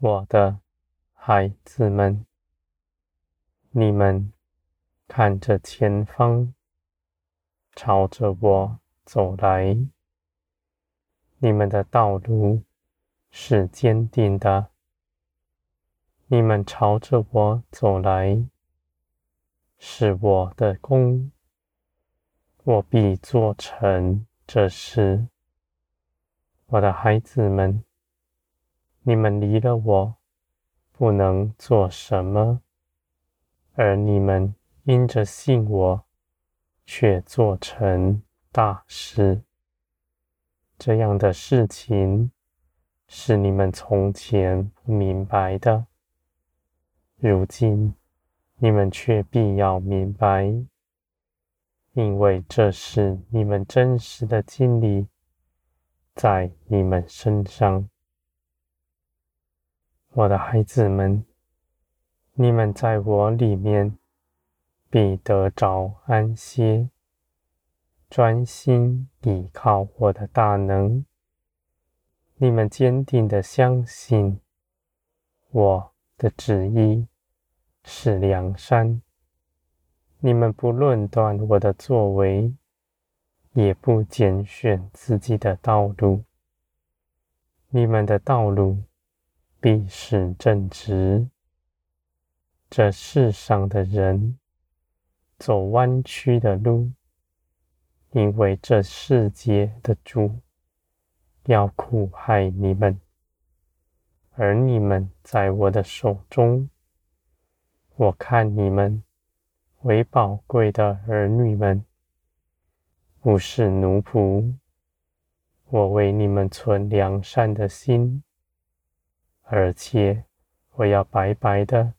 我的孩子们，你们看着前方，朝着我走来。你们的道路是坚定的。你们朝着我走来，是我的功，我必做成这事。我的孩子们，你们离了我，不能做什么；而你们因着信我，却做成大事。这样的事情，是你们从前不明白的。如今，你们却必要明白，因为这是你们真实的经历，在你们身上。我的孩子们，你们在我里面必得着安歇，专心倚靠我的大能。你们坚定的相信我的旨意是良善，你们不论断我的作为，也不拣选自己的道路。你们的道路必是正直。这世上的人走弯曲的路，因为这世界的主要苦害你们。而你们在我的手中，我看你们为宝贵的儿女们，不是奴仆。我为你们存良善的心，而且我要白白的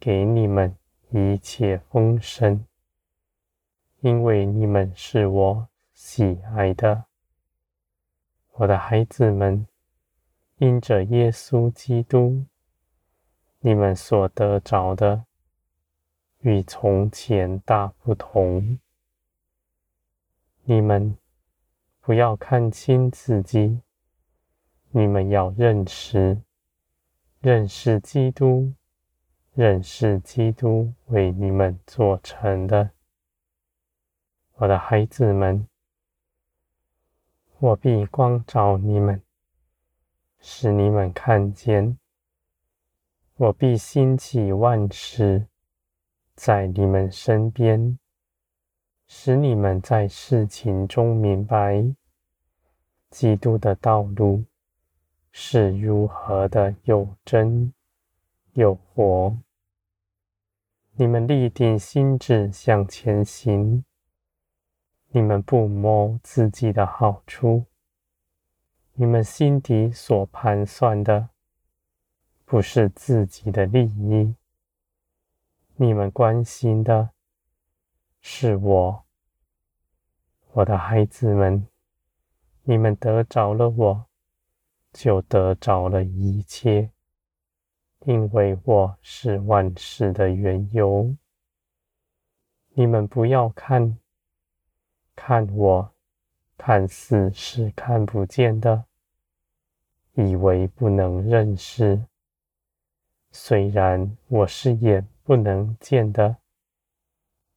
给你们一切丰盛，因为你们是我喜爱的，我的孩子们。因着耶稣基督，你们所得着的与从前大不同。你们不要看轻自己，你们要认识、认识基督，认识基督为你们做成的。我的孩子们，我必光照你们。使你们看见，我必兴起万事在你们身边，使你们在事情中明白，基督的道路是如何的有真有活。你们立定心志向前行，你们不谋自己的好处。你们心底所盘算的，不是自己的利益，你们关心的是我，我的孩子们。你们得着了我，就得着了一切，因为我是万事的缘由。你们不要看，看我。看似是看不见的，以为不能认识。虽然我是眼不能见的，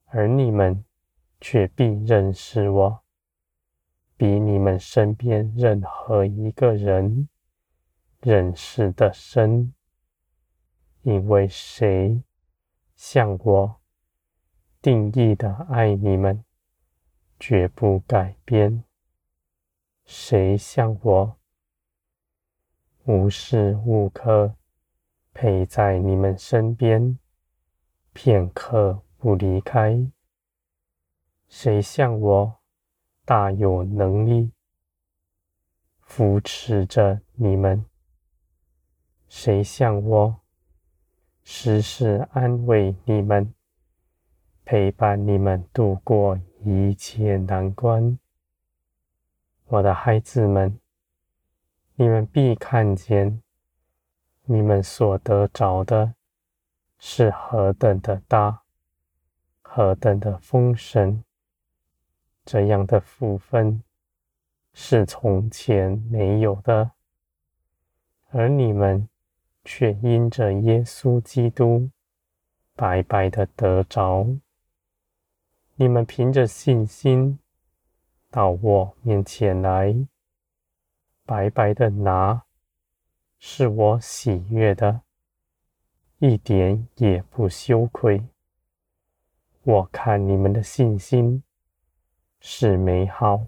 而你们却必认识我，比你们身边任何一个人认识的深。因为谁像我定义的爱你们，绝不改变。谁像我无时无刻陪在你们身边，片刻不离开？谁像我大有能力扶持着你们？谁像我时时安慰你们，陪伴你们度过一切难关？我的孩子们，你们必看见，你们所得着的是何等的大，何等的丰盛。这样的福分是从前没有的，而你们却因着耶稣基督白白的得着。你们凭着信心到我面前来，白白的拿，是我喜悦的，一点也不羞愧。我看你们的信心是美好，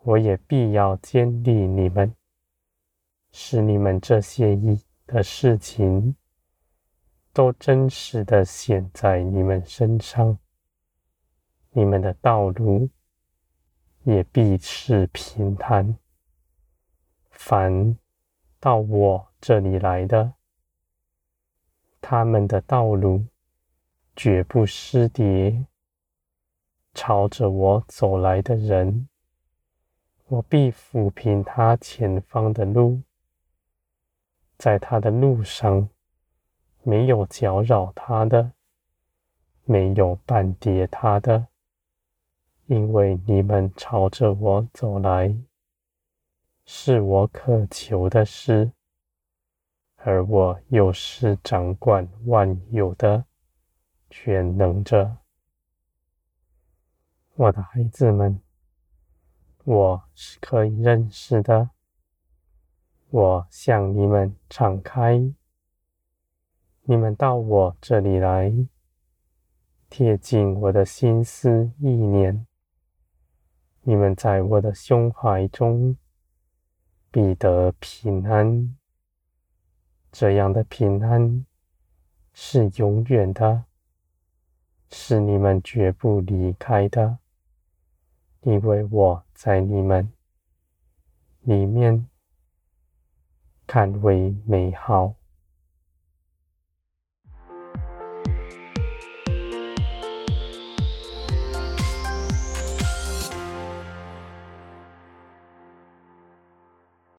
我也必要坚立你们，使你们这些义的事情都真实的显在你们身上。你们的道路也必是平坦。凡到我这里来的，他们的道路绝不失跌。朝着我走来的人，我必抚平他前方的路，在他的路上没有搅扰他的，没有绊跌他的。因为你们朝着我走来，是我渴求的事，而我又是掌管万有的全能者。我的孩子们，我是可以认识的。我向你们敞开，你们到我这里来，贴近我的心思意念。你们在我的胸怀中必得平安，这样的平安是永远的，是你们绝不离开的，因为我在你们里面看为美好。